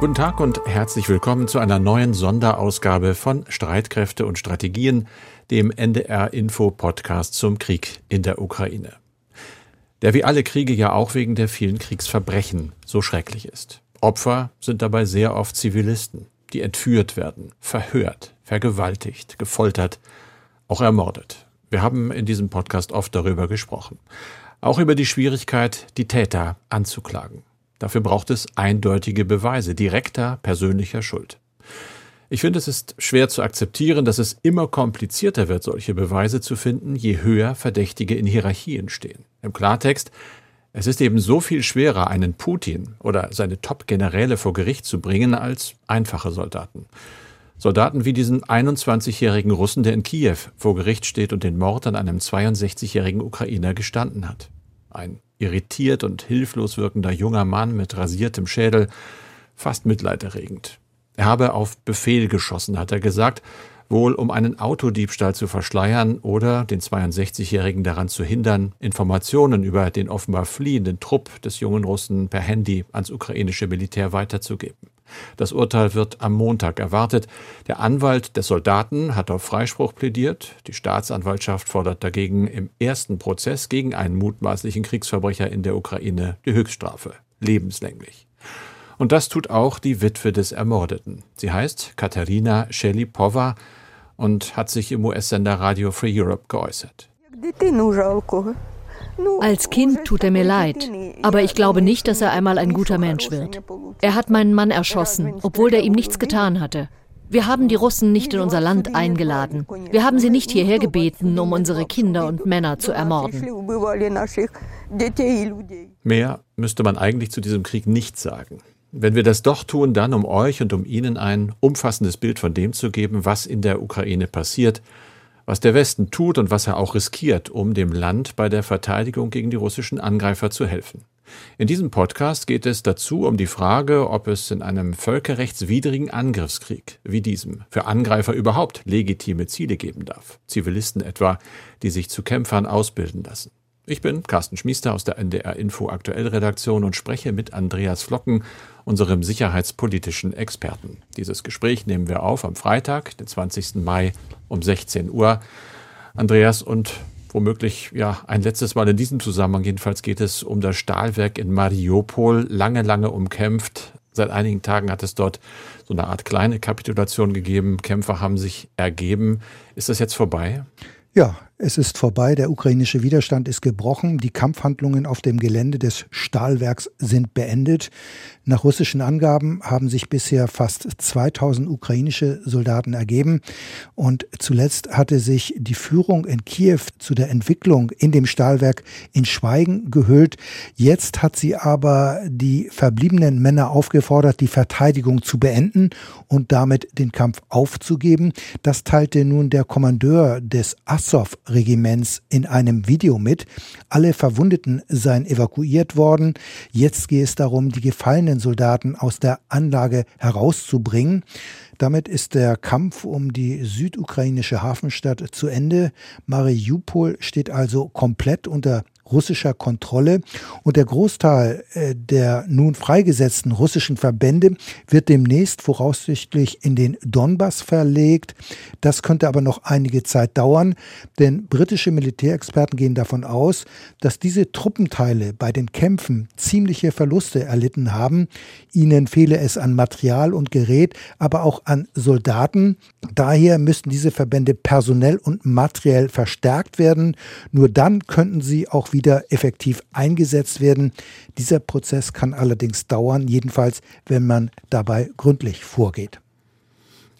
Guten Tag und herzlich willkommen zu einer neuen Sonderausgabe von Streitkräfte und Strategien, dem NDR Info Podcast zum Krieg in der Ukraine. Der wie alle Kriege ja auch wegen der vielen Kriegsverbrechen so schrecklich ist. Opfer sind dabei sehr oft Zivilisten, die entführt werden, verhört, vergewaltigt, gefoltert, auch ermordet. Wir haben in diesem Podcast oft darüber gesprochen. Auch über die Schwierigkeit, die Täter anzuklagen. Dafür braucht es eindeutige Beweise direkter persönlicher Schuld. Ich finde, es ist schwer zu akzeptieren, dass es immer komplizierter wird, solche Beweise zu finden, je höher Verdächtige in Hierarchien stehen. Im Klartext, es ist eben so viel schwerer, einen Putin oder seine Top-Generäle vor Gericht zu bringen, als einfache Soldaten. Soldaten wie diesen 21-jährigen Russen, der in Kiew vor Gericht steht und den Mord an einem 62-jährigen Ukrainer gestanden hat. Ein irritiert und hilflos wirkender junger Mann mit rasiertem Schädel, fast mitleiderregend. Er habe auf Befehl geschossen, hat er gesagt, wohl um einen Autodiebstahl zu verschleiern oder den 62-Jährigen daran zu hindern, Informationen über den offenbar fliehenden Trupp des jungen Russen per Handy ans ukrainische Militär weiterzugeben. Das Urteil wird am Montag erwartet. Der Anwalt des Soldaten hat auf Freispruch plädiert. Die Staatsanwaltschaft fordert dagegen im ersten Prozess gegen einen mutmaßlichen Kriegsverbrecher in der Ukraine die Höchststrafe, lebenslänglich. Und das tut auch die Witwe des Ermordeten. Sie heißt Katharina Shelipova und hat sich im US-Sender Radio Free Europe geäußert. Als Kind tut er mir leid, aber ich glaube nicht, dass er einmal ein guter Mensch wird. Er hat meinen Mann erschossen, obwohl der ihm nichts getan hatte. Wir haben die Russen nicht in unser Land eingeladen. Wir haben sie nicht hierher gebeten, um unsere Kinder und Männer zu ermorden. Mehr müsste man eigentlich zu diesem Krieg nicht sagen. Wenn wir das doch tun, dann um euch und um Ihnen ein umfassendes Bild von dem zu geben, was in der Ukraine passiert, was der Westen tut und was er auch riskiert, um dem Land bei der Verteidigung gegen die russischen Angreifer zu helfen. In diesem Podcast geht es dazu um die Frage, ob es in einem völkerrechtswidrigen Angriffskrieg wie diesem für Angreifer überhaupt legitime Ziele geben darf. Zivilisten etwa, die sich zu Kämpfern ausbilden lassen. Ich bin Carsten Schmiester aus der NDR Info Aktuell Redaktion und spreche mit Andreas Flocken, unserem sicherheitspolitischen Experten. Dieses Gespräch nehmen wir auf am Freitag, den 20. Mai um 16 Uhr. Andreas und womöglich ja ein letztes Mal in diesem Zusammenhang jedenfalls geht es um das Stahlwerk in Mariupol, lange lange umkämpft. Seit einigen Tagen hat es dort so eine Art kleine Kapitulation gegeben. Kämpfer haben sich ergeben. Ist das jetzt vorbei? Ja, es ist vorbei, der ukrainische Widerstand ist gebrochen, die Kampfhandlungen auf dem Gelände des Stahlwerks sind beendet. Nach russischen Angaben haben sich bisher fast 2000 ukrainische Soldaten ergeben und zuletzt hatte sich die Führung in Kiew zu der Entwicklung in dem Stahlwerk in Schweigen gehüllt. Jetzt hat sie aber die verbliebenen Männer aufgefordert, die Verteidigung zu beenden und damit den Kampf aufzugeben. Das teilte nun der Kommandeur des Assow Regiments in einem Video mit. Alle Verwundeten seien evakuiert worden. Jetzt gehe es darum, die gefallenen Soldaten aus der Anlage herauszubringen. Damit ist der Kampf um die südukrainische Hafenstadt zu Ende. Mariupol steht also komplett unter russischer Kontrolle und der Großteil äh, der nun freigesetzten russischen Verbände wird demnächst voraussichtlich in den Donbass verlegt. Das könnte aber noch einige Zeit dauern, denn britische Militärexperten gehen davon aus, dass diese Truppenteile bei den Kämpfen ziemliche Verluste erlitten haben. Ihnen fehle es an Material und Gerät, aber auch an Soldaten. Daher müssten diese Verbände personell und materiell verstärkt werden. Nur dann könnten sie auch wieder wieder effektiv eingesetzt werden. Dieser Prozess kann allerdings dauern, jedenfalls wenn man dabei gründlich vorgeht.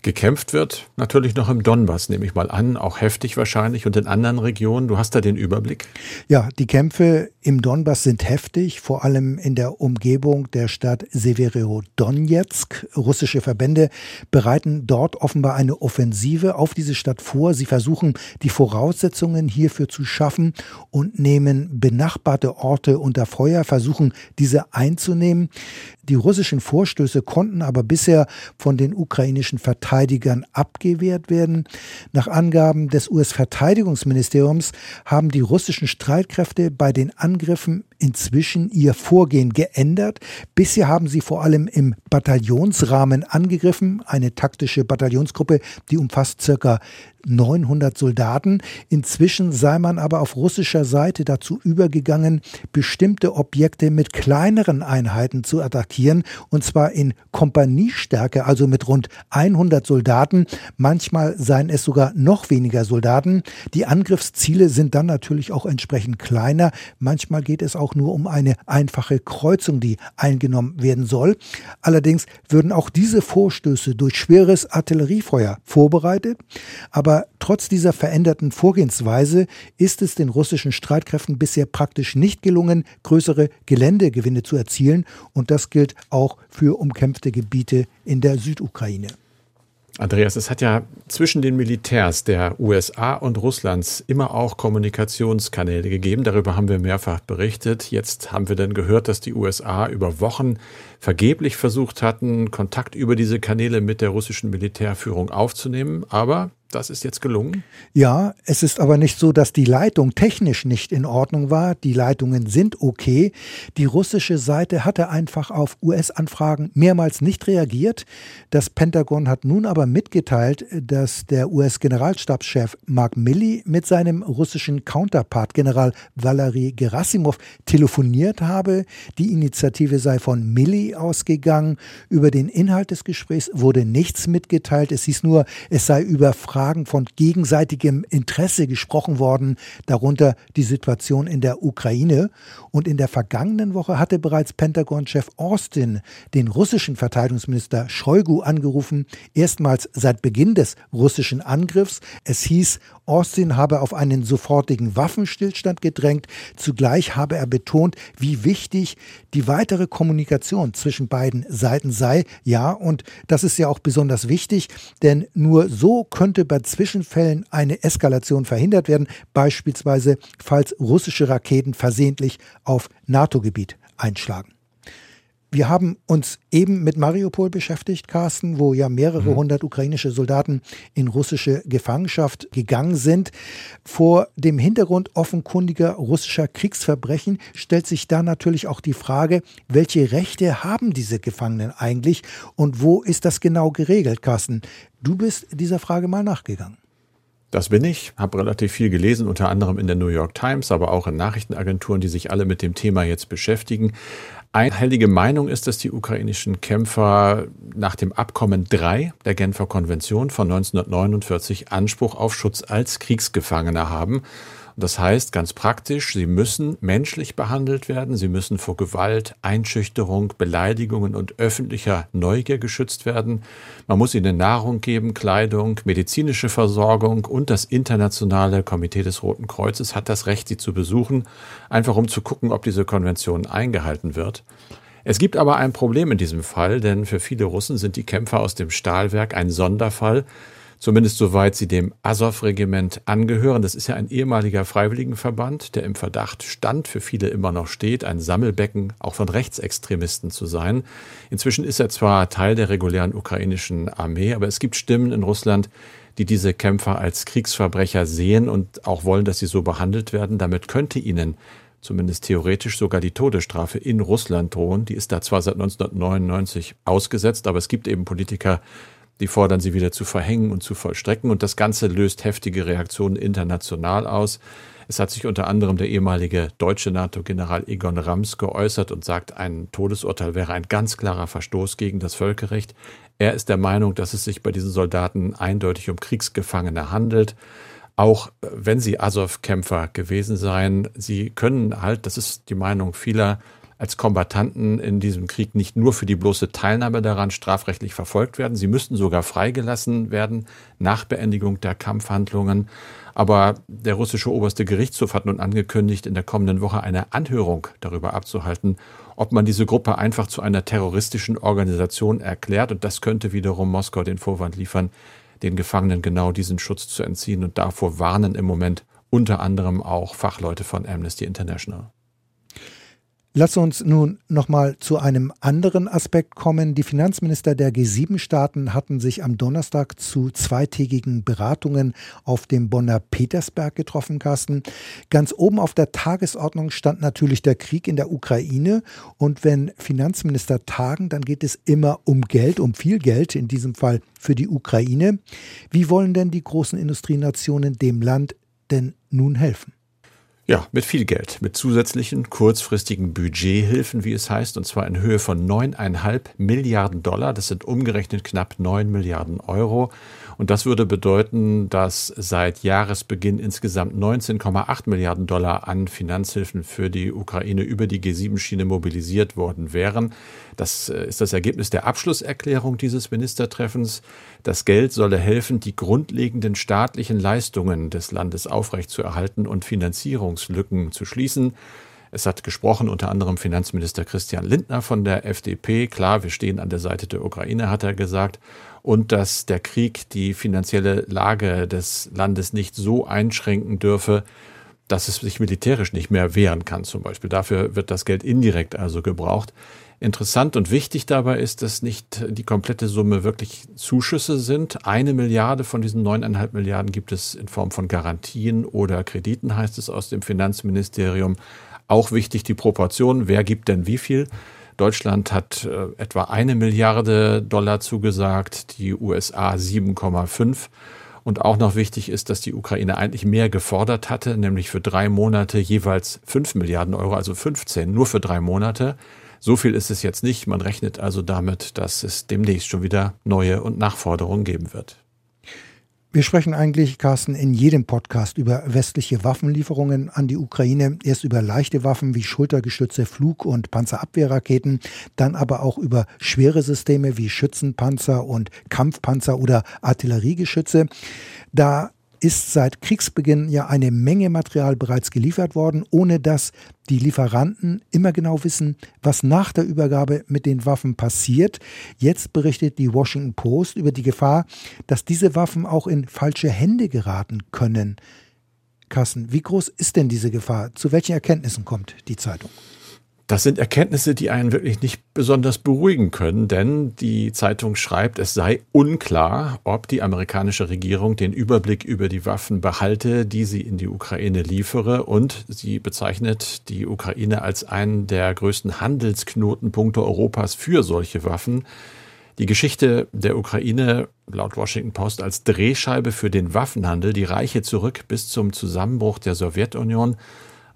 Gekämpft wird natürlich noch im Donbass, nehme ich mal an, auch heftig wahrscheinlich und in anderen Regionen. Du hast da den Überblick? Ja, die Kämpfe im Donbass sind heftig, vor allem in der Umgebung der Stadt Severodonetsk. Russische Verbände bereiten dort offenbar eine Offensive auf diese Stadt vor. Sie versuchen, die Voraussetzungen hierfür zu schaffen und nehmen benachbarte Orte unter Feuer, versuchen diese einzunehmen. Die russischen Vorstöße konnten aber bisher von den ukrainischen Verteidigern abgewehrt werden. Nach Angaben des US-Verteidigungsministeriums haben die russischen Streitkräfte bei den Angriffen inzwischen ihr Vorgehen geändert. Bisher haben sie vor allem im Bataillonsrahmen angegriffen, eine taktische Bataillonsgruppe, die umfasst circa 900 Soldaten. Inzwischen sei man aber auf russischer Seite dazu übergegangen, bestimmte Objekte mit kleineren Einheiten zu attackieren, und zwar in Kompaniestärke, also mit rund 100 Soldaten. Manchmal seien es sogar noch weniger Soldaten. Die Angriffsziele sind dann natürlich auch entsprechend kleiner. Manchmal geht es auch nur um eine einfache Kreuzung, die eingenommen werden soll. Allerdings würden auch diese Vorstöße durch schweres Artilleriefeuer vorbereitet. Aber trotz dieser veränderten Vorgehensweise ist es den russischen Streitkräften bisher praktisch nicht gelungen, größere Geländegewinne zu erzielen. Und das gilt auch für umkämpfte Gebiete in der Südukraine. Andreas, es hat ja zwischen den Militärs der USA und Russlands immer auch Kommunikationskanäle gegeben. Darüber haben wir mehrfach berichtet. Jetzt haben wir dann gehört, dass die USA über Wochen vergeblich versucht hatten, Kontakt über diese Kanäle mit der russischen Militärführung aufzunehmen. Aber das ist jetzt gelungen? Ja, es ist aber nicht so, dass die Leitung technisch nicht in Ordnung war. Die Leitungen sind okay. Die russische Seite hatte einfach auf US-Anfragen mehrmals nicht reagiert. Das Pentagon hat nun aber mitgeteilt, dass der US-Generalstabschef Mark Milley mit seinem russischen Counterpart General Valery Gerasimov telefoniert habe. Die Initiative sei von Milley ausgegangen. Über den Inhalt des Gesprächs wurde nichts mitgeteilt. Es hieß nur, es sei über Fragen von gegenseitigem Interesse gesprochen worden, darunter die Situation in der Ukraine. Und in der vergangenen Woche hatte bereits Pentagon-Chef Austin den russischen Verteidigungsminister Shoigu angerufen, erstmals seit Beginn des russischen Angriffs. Es hieß, Austin habe auf einen sofortigen Waffenstillstand gedrängt. Zugleich habe er betont, wie wichtig die weitere Kommunikation zwischen beiden Seiten sei. Ja, und das ist ja auch besonders wichtig, denn nur so könnte bei Zwischenfällen eine Eskalation verhindert werden, beispielsweise falls russische Raketen versehentlich auf NATO-Gebiet einschlagen. Wir haben uns eben mit Mariupol beschäftigt, Carsten, wo ja mehrere mhm. hundert ukrainische Soldaten in russische Gefangenschaft gegangen sind. Vor dem Hintergrund offenkundiger russischer Kriegsverbrechen stellt sich da natürlich auch die Frage, welche Rechte haben diese Gefangenen eigentlich und wo ist das genau geregelt, Carsten? Du bist dieser Frage mal nachgegangen. Das bin ich, habe relativ viel gelesen, unter anderem in der New York Times, aber auch in Nachrichtenagenturen, die sich alle mit dem Thema jetzt beschäftigen. Einhellige Meinung ist, dass die ukrainischen Kämpfer nach dem Abkommen 3 der Genfer Konvention von 1949 Anspruch auf Schutz als Kriegsgefangene haben das heißt ganz praktisch, sie müssen menschlich behandelt werden, sie müssen vor Gewalt, Einschüchterung, Beleidigungen und öffentlicher Neugier geschützt werden. Man muss ihnen Nahrung geben, Kleidung, medizinische Versorgung und das internationale Komitee des Roten Kreuzes hat das Recht, sie zu besuchen, einfach um zu gucken, ob diese Konvention eingehalten wird. Es gibt aber ein Problem in diesem Fall, denn für viele Russen sind die Kämpfer aus dem Stahlwerk ein Sonderfall, zumindest soweit sie dem Azov-Regiment angehören. Das ist ja ein ehemaliger Freiwilligenverband, der im Verdacht stand, für viele immer noch steht, ein Sammelbecken auch von Rechtsextremisten zu sein. Inzwischen ist er zwar Teil der regulären ukrainischen Armee, aber es gibt Stimmen in Russland, die diese Kämpfer als Kriegsverbrecher sehen und auch wollen, dass sie so behandelt werden. Damit könnte ihnen zumindest theoretisch sogar die Todesstrafe in Russland drohen. Die ist da zwar seit 1999 ausgesetzt, aber es gibt eben Politiker, die fordern sie wieder zu verhängen und zu vollstrecken. Und das Ganze löst heftige Reaktionen international aus. Es hat sich unter anderem der ehemalige deutsche NATO-General Egon Rams geäußert und sagt, ein Todesurteil wäre ein ganz klarer Verstoß gegen das Völkerrecht. Er ist der Meinung, dass es sich bei diesen Soldaten eindeutig um Kriegsgefangene handelt. Auch wenn sie Azov-Kämpfer gewesen seien, sie können halt, das ist die Meinung vieler, als Kombattanten in diesem Krieg nicht nur für die bloße Teilnahme daran strafrechtlich verfolgt werden, sie müssten sogar freigelassen werden nach Beendigung der Kampfhandlungen. Aber der russische oberste Gerichtshof hat nun angekündigt, in der kommenden Woche eine Anhörung darüber abzuhalten, ob man diese Gruppe einfach zu einer terroristischen Organisation erklärt. Und das könnte wiederum Moskau den Vorwand liefern, den Gefangenen genau diesen Schutz zu entziehen. Und davor warnen im Moment unter anderem auch Fachleute von Amnesty International. Lass uns nun nochmal zu einem anderen Aspekt kommen. Die Finanzminister der G7-Staaten hatten sich am Donnerstag zu zweitägigen Beratungen auf dem Bonner Petersberg getroffen, Carsten. Ganz oben auf der Tagesordnung stand natürlich der Krieg in der Ukraine. Und wenn Finanzminister tagen, dann geht es immer um Geld, um viel Geld, in diesem Fall für die Ukraine. Wie wollen denn die großen Industrienationen dem Land denn nun helfen? Ja, mit viel Geld, mit zusätzlichen kurzfristigen Budgethilfen, wie es heißt, und zwar in Höhe von neuneinhalb Milliarden Dollar. Das sind umgerechnet knapp neun Milliarden Euro. Und das würde bedeuten, dass seit Jahresbeginn insgesamt 19,8 Milliarden Dollar an Finanzhilfen für die Ukraine über die G7-Schiene mobilisiert worden wären. Das äh, ist das Ergebnis der Abschlusserklärung dieses Ministertreffens. Das Geld solle helfen, die grundlegenden staatlichen Leistungen des Landes aufrechtzuerhalten und Finanzierungslücken zu schließen. Es hat gesprochen unter anderem Finanzminister Christian Lindner von der FDP. Klar, wir stehen an der Seite der Ukraine, hat er gesagt. Und dass der Krieg die finanzielle Lage des Landes nicht so einschränken dürfe, dass es sich militärisch nicht mehr wehren kann zum Beispiel. Dafür wird das Geld indirekt also gebraucht. Interessant und wichtig dabei ist, dass nicht die komplette Summe wirklich Zuschüsse sind. Eine Milliarde von diesen neuneinhalb Milliarden gibt es in Form von Garantien oder Krediten, heißt es aus dem Finanzministerium. Auch wichtig die Proportion, wer gibt denn wie viel. Deutschland hat äh, etwa eine Milliarde Dollar zugesagt, die USA 7,5. Und auch noch wichtig ist, dass die Ukraine eigentlich mehr gefordert hatte, nämlich für drei Monate jeweils 5 Milliarden Euro, also 15, nur für drei Monate. So viel ist es jetzt nicht. Man rechnet also damit, dass es demnächst schon wieder neue und Nachforderungen geben wird. Wir sprechen eigentlich, Carsten, in jedem Podcast über westliche Waffenlieferungen an die Ukraine. Erst über leichte Waffen wie Schultergestütze, Flug- und Panzerabwehrraketen, dann aber auch über schwere Systeme wie Schützenpanzer und Kampfpanzer oder Artilleriegeschütze. Da ist seit Kriegsbeginn ja eine Menge Material bereits geliefert worden, ohne dass die Lieferanten immer genau wissen, was nach der Übergabe mit den Waffen passiert. Jetzt berichtet die Washington Post über die Gefahr, dass diese Waffen auch in falsche Hände geraten können. Carsten, wie groß ist denn diese Gefahr? Zu welchen Erkenntnissen kommt die Zeitung? Das sind Erkenntnisse, die einen wirklich nicht besonders beruhigen können, denn die Zeitung schreibt, es sei unklar, ob die amerikanische Regierung den Überblick über die Waffen behalte, die sie in die Ukraine liefere, und sie bezeichnet die Ukraine als einen der größten Handelsknotenpunkte Europas für solche Waffen. Die Geschichte der Ukraine laut Washington Post als Drehscheibe für den Waffenhandel, die reiche zurück bis zum Zusammenbruch der Sowjetunion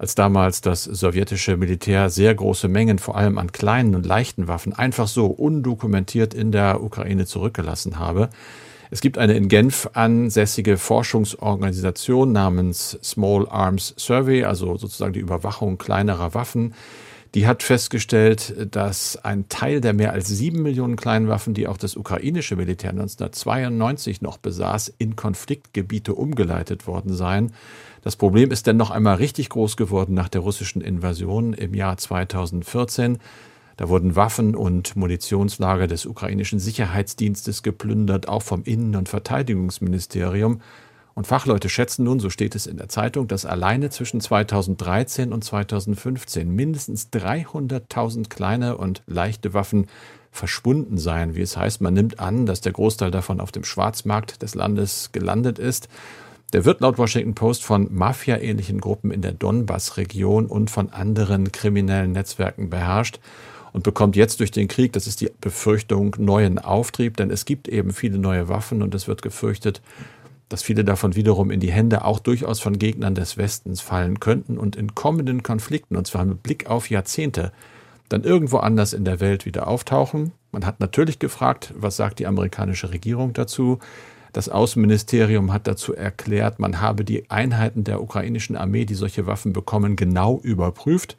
als damals das sowjetische Militär sehr große Mengen vor allem an kleinen und leichten Waffen einfach so undokumentiert in der Ukraine zurückgelassen habe. Es gibt eine in Genf ansässige Forschungsorganisation namens Small Arms Survey, also sozusagen die Überwachung kleinerer Waffen. Die hat festgestellt, dass ein Teil der mehr als sieben Millionen kleinen Waffen, die auch das ukrainische Militär 1992 noch besaß, in Konfliktgebiete umgeleitet worden seien. Das Problem ist dann noch einmal richtig groß geworden nach der russischen Invasion im Jahr 2014. Da wurden Waffen und Munitionslager des ukrainischen Sicherheitsdienstes geplündert, auch vom Innen- und Verteidigungsministerium. Und Fachleute schätzen nun, so steht es in der Zeitung, dass alleine zwischen 2013 und 2015 mindestens 300.000 kleine und leichte Waffen verschwunden seien. Wie es heißt, man nimmt an, dass der Großteil davon auf dem Schwarzmarkt des Landes gelandet ist. Der wird laut Washington Post von Mafia-ähnlichen Gruppen in der Donbass-Region und von anderen kriminellen Netzwerken beherrscht und bekommt jetzt durch den Krieg, das ist die Befürchtung, neuen Auftrieb, denn es gibt eben viele neue Waffen und es wird gefürchtet, dass viele davon wiederum in die Hände auch durchaus von Gegnern des Westens fallen könnten und in kommenden Konflikten, und zwar mit Blick auf Jahrzehnte, dann irgendwo anders in der Welt wieder auftauchen. Man hat natürlich gefragt, was sagt die amerikanische Regierung dazu? Das Außenministerium hat dazu erklärt, man habe die Einheiten der ukrainischen Armee, die solche Waffen bekommen, genau überprüft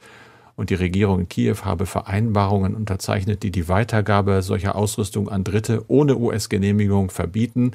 und die Regierung in Kiew habe Vereinbarungen unterzeichnet, die die Weitergabe solcher Ausrüstung an Dritte ohne US-Genehmigung verbieten.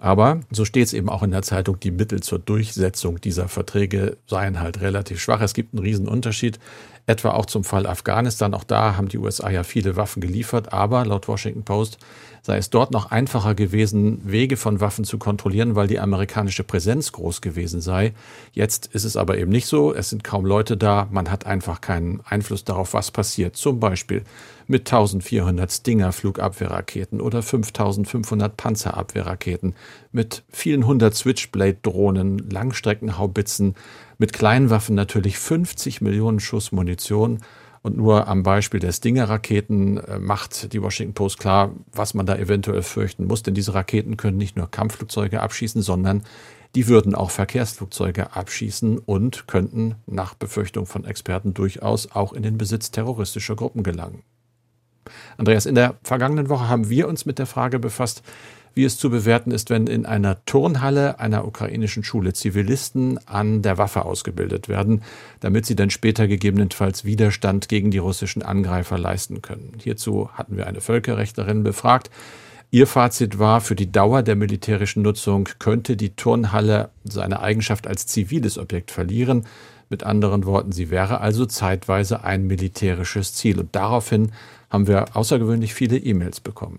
Aber, so steht es eben auch in der Zeitung, die Mittel zur Durchsetzung dieser Verträge seien halt relativ schwach. Es gibt einen Riesenunterschied. etwa auch zum Fall Afghanistan. Auch da haben die USA ja viele Waffen geliefert, aber laut Washington Post sei es dort noch einfacher gewesen, Wege von Waffen zu kontrollieren, weil die amerikanische Präsenz groß gewesen sei. Jetzt ist es aber eben nicht so. Es sind kaum Leute da. Man hat einfach keinen Einfluss darauf, was passiert. Zum Beispiel mit 1400 Stinger-Flugabwehrraketen oder 5500 Panzerabwehrraketen, mit vielen hundert Switchblade-Drohnen, Langstreckenhaubitzen, mit Kleinwaffen natürlich 50 Millionen Schuss Munition und nur am Beispiel der Stinger-Raketen äh, macht die Washington Post klar, was man da eventuell fürchten muss. Denn diese Raketen können nicht nur Kampfflugzeuge abschießen, sondern die würden auch Verkehrsflugzeuge abschießen und könnten nach Befürchtung von Experten durchaus auch in den Besitz terroristischer Gruppen gelangen. Andreas, in der vergangenen Woche haben wir uns mit der Frage befasst, wie es zu bewerten ist, wenn in einer Turnhalle einer ukrainischen Schule Zivilisten an der Waffe ausgebildet werden, damit sie dann später gegebenenfalls Widerstand gegen die russischen Angreifer leisten können. Hierzu hatten wir eine Völkerrechtlerin befragt. Ihr Fazit war, für die Dauer der militärischen Nutzung könnte die Turnhalle seine Eigenschaft als ziviles Objekt verlieren. Mit anderen Worten, sie wäre also zeitweise ein militärisches Ziel. Und daraufhin haben wir außergewöhnlich viele E-Mails bekommen.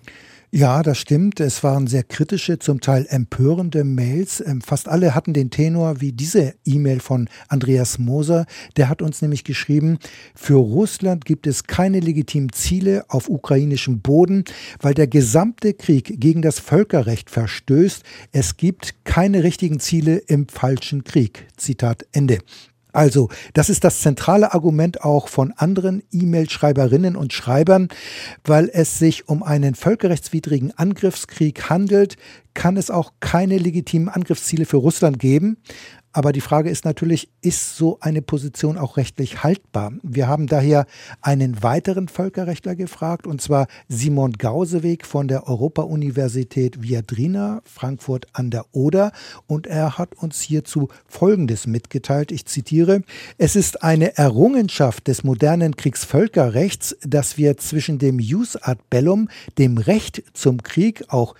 Ja, das stimmt. Es waren sehr kritische, zum Teil empörende Mails. Ähm, fast alle hatten den Tenor wie diese E-Mail von Andreas Moser. Der hat uns nämlich geschrieben, für Russland gibt es keine legitimen Ziele auf ukrainischem Boden, weil der gesamte Krieg gegen das Völkerrecht verstößt. Es gibt keine richtigen Ziele im falschen Krieg. Zitat Ende. Also, das ist das zentrale Argument auch von anderen E-Mail-Schreiberinnen und Schreibern, weil es sich um einen völkerrechtswidrigen Angriffskrieg handelt, kann es auch keine legitimen Angriffsziele für Russland geben. Aber die Frage ist natürlich, ist so eine Position auch rechtlich haltbar? Wir haben daher einen weiteren Völkerrechtler gefragt, und zwar Simon Gauseweg von der Europa-Universität Viadrina, Frankfurt an der Oder. Und er hat uns hierzu Folgendes mitgeteilt. Ich zitiere, es ist eine Errungenschaft des modernen Kriegsvölkerrechts, dass wir zwischen dem Jus ad bellum, dem Recht zum Krieg, auch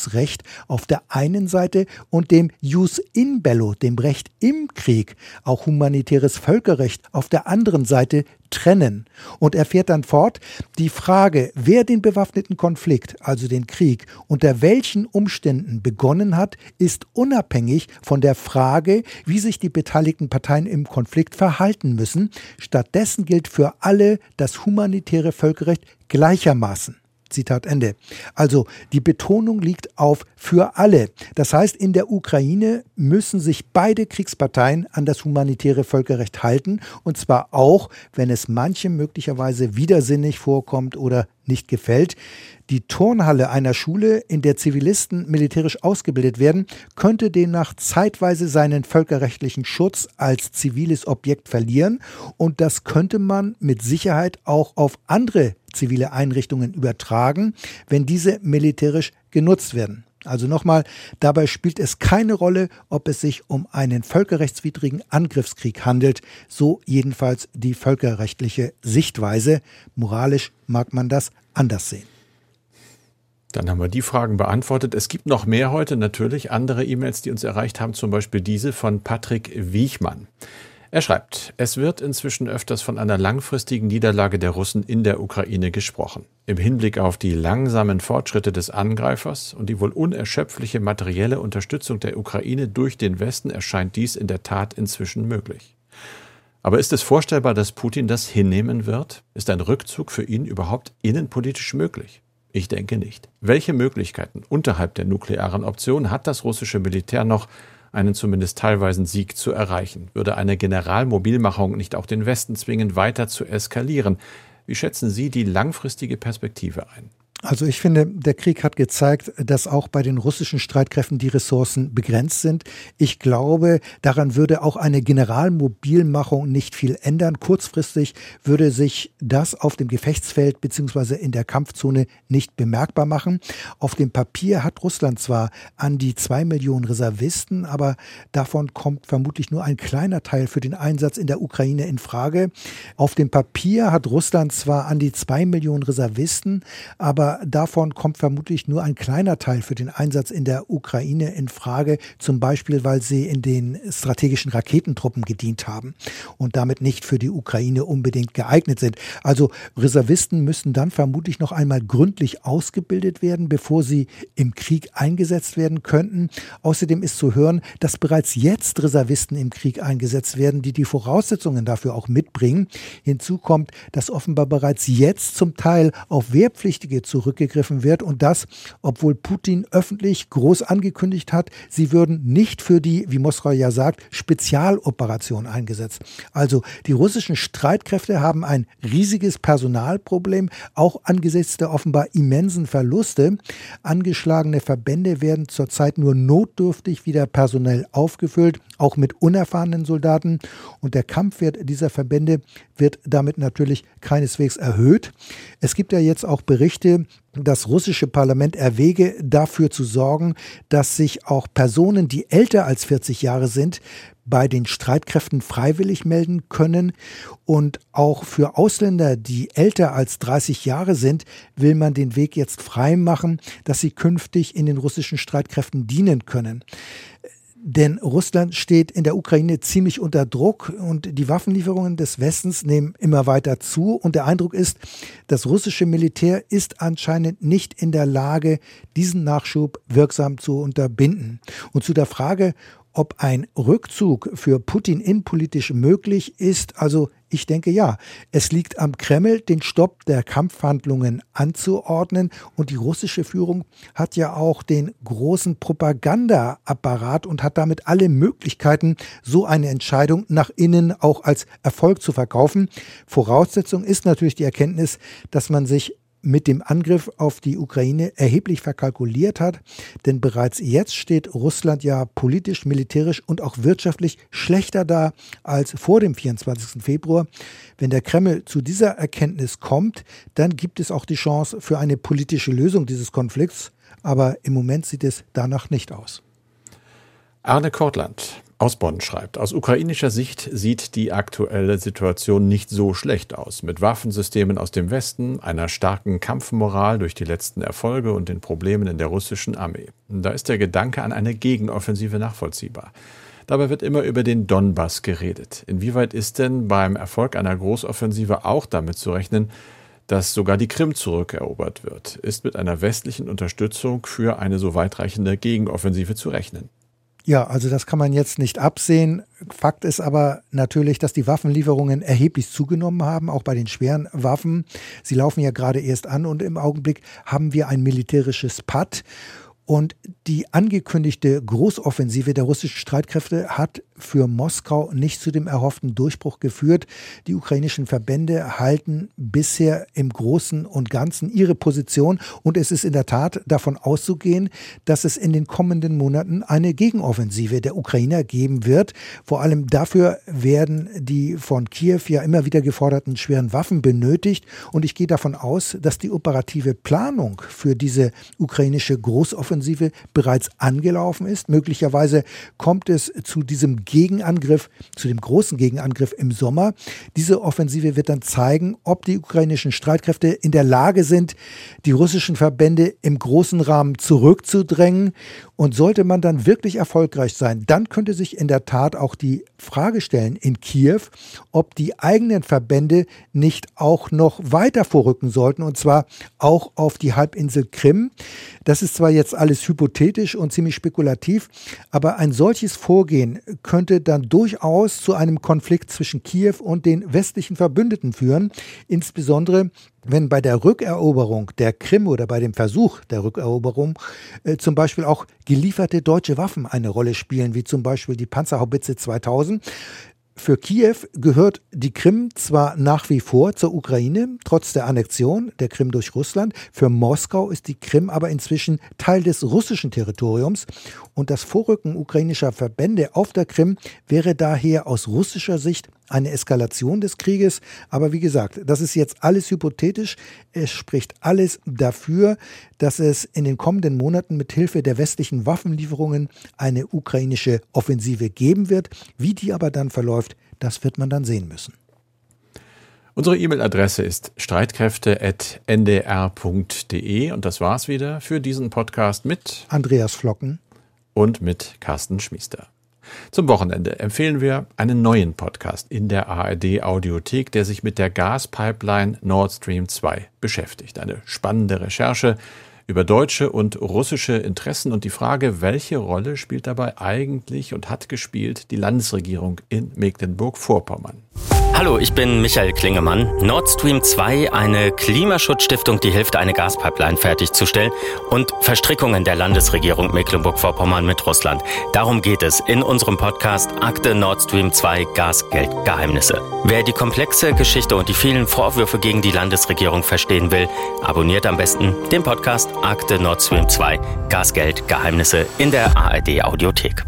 Friedenssicherungsrecht, auf der einen Seite und dem Jus in Bello, dem Recht im Krieg, auch humanitäres Völkerrecht auf der anderen Seite trennen. Und er fährt dann fort, die Frage, wer den bewaffneten Konflikt, also den Krieg, unter welchen Umständen begonnen hat, ist unabhängig von der Frage, wie sich die beteiligten Parteien im Konflikt verhalten müssen. Stattdessen gilt für alle das humanitäre Völkerrecht gleichermaßen. Zitat Ende. Also die Betonung liegt auf für alle. Das heißt, in der Ukraine müssen sich beide Kriegsparteien an das humanitäre Völkerrecht halten, und zwar auch, wenn es manchem möglicherweise widersinnig vorkommt oder nicht gefällt. Die Turnhalle einer Schule, in der Zivilisten militärisch ausgebildet werden, könnte demnach zeitweise seinen völkerrechtlichen Schutz als ziviles Objekt verlieren und das könnte man mit Sicherheit auch auf andere zivile Einrichtungen übertragen, wenn diese militärisch genutzt werden. Also nochmal, dabei spielt es keine Rolle, ob es sich um einen völkerrechtswidrigen Angriffskrieg handelt, so jedenfalls die völkerrechtliche Sichtweise. Moralisch mag man das anders sehen. Dann haben wir die Fragen beantwortet. Es gibt noch mehr heute natürlich, andere E-Mails, die uns erreicht haben, zum Beispiel diese von Patrick Wiechmann. Er schreibt, es wird inzwischen öfters von einer langfristigen Niederlage der Russen in der Ukraine gesprochen. Im Hinblick auf die langsamen Fortschritte des Angreifers und die wohl unerschöpfliche materielle Unterstützung der Ukraine durch den Westen erscheint dies in der Tat inzwischen möglich. Aber ist es vorstellbar, dass Putin das hinnehmen wird? Ist ein Rückzug für ihn überhaupt innenpolitisch möglich? Ich denke nicht. Welche Möglichkeiten unterhalb der nuklearen Option hat das russische Militär noch, einen zumindest teilweisen Sieg zu erreichen? Würde eine Generalmobilmachung nicht auch den Westen zwingen, weiter zu eskalieren? Wie schätzen Sie die langfristige Perspektive ein? Also ich finde, der Krieg hat gezeigt, dass auch bei den russischen Streitkräften die Ressourcen begrenzt sind. Ich glaube, daran würde auch eine Generalmobilmachung nicht viel ändern. Kurzfristig würde sich das auf dem Gefechtsfeld beziehungsweise in der Kampfzone nicht bemerkbar machen. Auf dem Papier hat Russland zwar an die zwei Millionen Reservisten, aber davon kommt vermutlich nur ein kleiner Teil für den Einsatz in der Ukraine in Frage. Auf dem Papier hat Russland zwar an die zwei Millionen Reservisten, aber davon kommt vermutlich nur ein kleiner Teil für den Einsatz in der Ukraine in Frage, zum Beispiel weil sie in den strategischen Raketentruppen gedient haben und damit nicht für die Ukraine unbedingt geeignet sind. Also Reservisten müssen dann vermutlich noch einmal gründlich ausgebildet werden, bevor sie im Krieg eingesetzt werden könnten. Außerdem ist zu hören, dass bereits jetzt Reservisten im Krieg eingesetzt werden, die die Voraussetzungen dafür auch mitbringen. Hinzu kommt, dass offenbar bereits jetzt zum Teil auf Wehrpflichtige zurückgegriffen wird und das, obwohl Putin öffentlich groß angekündigt hat, sie würden nicht für die, wie Moskau ja sagt, Spezialoperation eingesetzt. Also die russischen Streitkräfte haben ein riesiges Personalproblem, auch angesichts der offenbar immensen Verluste. Angeschlagene Verbände werden zurzeit nur notdürftig wieder personell aufgefüllt, auch mit unerfahrenen Soldaten. Und der Kampfwert dieser Verbände wird damit natürlich keineswegs erhöht. Es gibt ja jetzt auch Berichte, das russische Parlament erwäge, dafür zu sorgen, dass sich auch Personen, die älter als 40 Jahre sind, bei den Streitkräften freiwillig melden können. Und auch für Ausländer, die älter als 30 Jahre sind, will man den Weg jetzt frei machen, dass sie künftig in den russischen Streitkräften dienen können. Denn Russland steht in der Ukraine ziemlich unter Druck und die Waffenlieferungen des Westens nehmen immer weiter zu. Und der Eindruck ist, das russische Militär ist anscheinend nicht in der Lage, diesen Nachschub wirksam zu unterbinden. Und zu der Frage, ob ein Rückzug für Putin innenpolitisch möglich ist, also ich denke ja. Es liegt am Kreml, den Stopp der Kampfhandlungen anzuordnen. Und die russische Führung hat ja auch den großen Propagandaapparat und hat damit alle Möglichkeiten, so eine Entscheidung nach innen auch als Erfolg zu verkaufen. Voraussetzung ist natürlich die Erkenntnis, dass man sich mit dem Angriff auf die Ukraine erheblich verkalkuliert hat. Denn bereits jetzt steht Russland ja politisch, militärisch und auch wirtschaftlich schlechter da als vor dem 24. Februar. Wenn der Kreml zu dieser Erkenntnis kommt, dann gibt es auch die Chance für eine politische Lösung dieses Konflikts. Aber im Moment sieht es danach nicht aus. Arne Kortland aus Bonn schreibt, aus ukrainischer Sicht sieht die aktuelle Situation nicht so schlecht aus. Mit Waffensystemen aus dem Westen, einer starken Kampfmoral durch die letzten Erfolge und den Problemen in der russischen Armee. Da ist der Gedanke an eine Gegenoffensive nachvollziehbar. Dabei wird immer über den Donbass geredet. Inwieweit ist denn beim Erfolg einer Großoffensive auch damit zu rechnen, dass sogar die Krim zurückerobert wird? Ist mit einer westlichen Unterstützung für eine so weitreichende Gegenoffensive zu rechnen? Ja, also das kann man jetzt nicht absehen. Fakt ist aber natürlich, dass die Waffenlieferungen erheblich zugenommen haben, auch bei den schweren Waffen. Sie laufen ja gerade erst an und im Augenblick haben wir ein militärisches Patt. Und die angekündigte Großoffensive der russischen Streitkräfte hat für Moskau nicht zu dem erhofften Durchbruch geführt. Die ukrainischen Verbände halten bisher im Großen und Ganzen ihre Position und es ist in der Tat davon auszugehen, dass es in den kommenden Monaten eine Gegenoffensive der Ukrainer geben wird. Vor allem dafür werden die von Kiew ja immer wieder geforderten schweren Waffen benötigt und ich gehe davon aus, dass die operative Planung für diese ukrainische Großoffensive Offensive bereits angelaufen ist. Möglicherweise kommt es zu diesem Gegenangriff, zu dem großen Gegenangriff im Sommer. Diese Offensive wird dann zeigen, ob die ukrainischen Streitkräfte in der Lage sind, die russischen Verbände im großen Rahmen zurückzudrängen. Und sollte man dann wirklich erfolgreich sein, dann könnte sich in der Tat auch die Frage stellen in Kiew, ob die eigenen Verbände nicht auch noch weiter vorrücken sollten, und zwar auch auf die Halbinsel Krim. Das ist zwar jetzt alles hypothetisch und ziemlich spekulativ, aber ein solches Vorgehen könnte dann durchaus zu einem Konflikt zwischen Kiew und den westlichen Verbündeten führen, insbesondere wenn bei der Rückeroberung der Krim oder bei dem Versuch der Rückeroberung äh, zum Beispiel auch gelieferte deutsche Waffen eine Rolle spielen, wie zum Beispiel die Panzerhaubitze 2000, für Kiew gehört die Krim zwar nach wie vor zur Ukraine, trotz der Annexion der Krim durch Russland. Für Moskau ist die Krim aber inzwischen Teil des russischen Territoriums und das Vorrücken ukrainischer Verbände auf der Krim wäre daher aus russischer Sicht eine Eskalation des Krieges. Aber wie gesagt, das ist jetzt alles hypothetisch. Es spricht alles dafür, dass es in den kommenden Monaten mit Hilfe der westlichen Waffenlieferungen eine ukrainische Offensive geben wird. Wie die aber dann verläuft, das wird man dann sehen müssen. Unsere E-Mail-Adresse ist streitkräfte.ndr.de und das war's wieder für diesen Podcast mit Andreas Flocken und mit Carsten Schmiester. Zum Wochenende empfehlen wir einen neuen Podcast in der ARD Audiothek, der sich mit der Gaspipeline Nord Stream 2 beschäftigt. Eine spannende Recherche über deutsche und russische Interessen und die Frage, welche Rolle spielt dabei eigentlich und hat gespielt die Landesregierung in Mecklenburg-Vorpommern. Hallo, ich bin Michael Klingemann. Nord Stream 2, eine Klimaschutzstiftung, die hilft, eine Gaspipeline fertigzustellen und Verstrickungen der Landesregierung Mecklenburg-Vorpommern mit Russland. Darum geht es in unserem Podcast Akte Nord Stream 2 Gasgeldgeheimnisse. Wer die komplexe Geschichte und die vielen Vorwürfe gegen die Landesregierung verstehen will, abonniert am besten den Podcast Akte Nord Stream 2 Gasgeldgeheimnisse in der ARD Audiothek.